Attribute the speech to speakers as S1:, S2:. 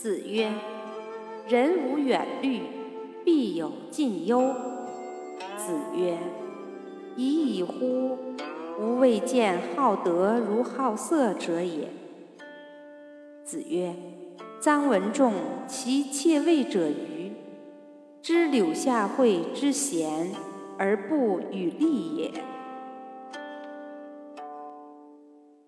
S1: 子曰：“人无远虑，必有近忧。”子曰：“已矣乎！吾未见好德如好色者也。”子曰：“臧文仲其妾位者愚，知柳下惠之贤而不与利也。”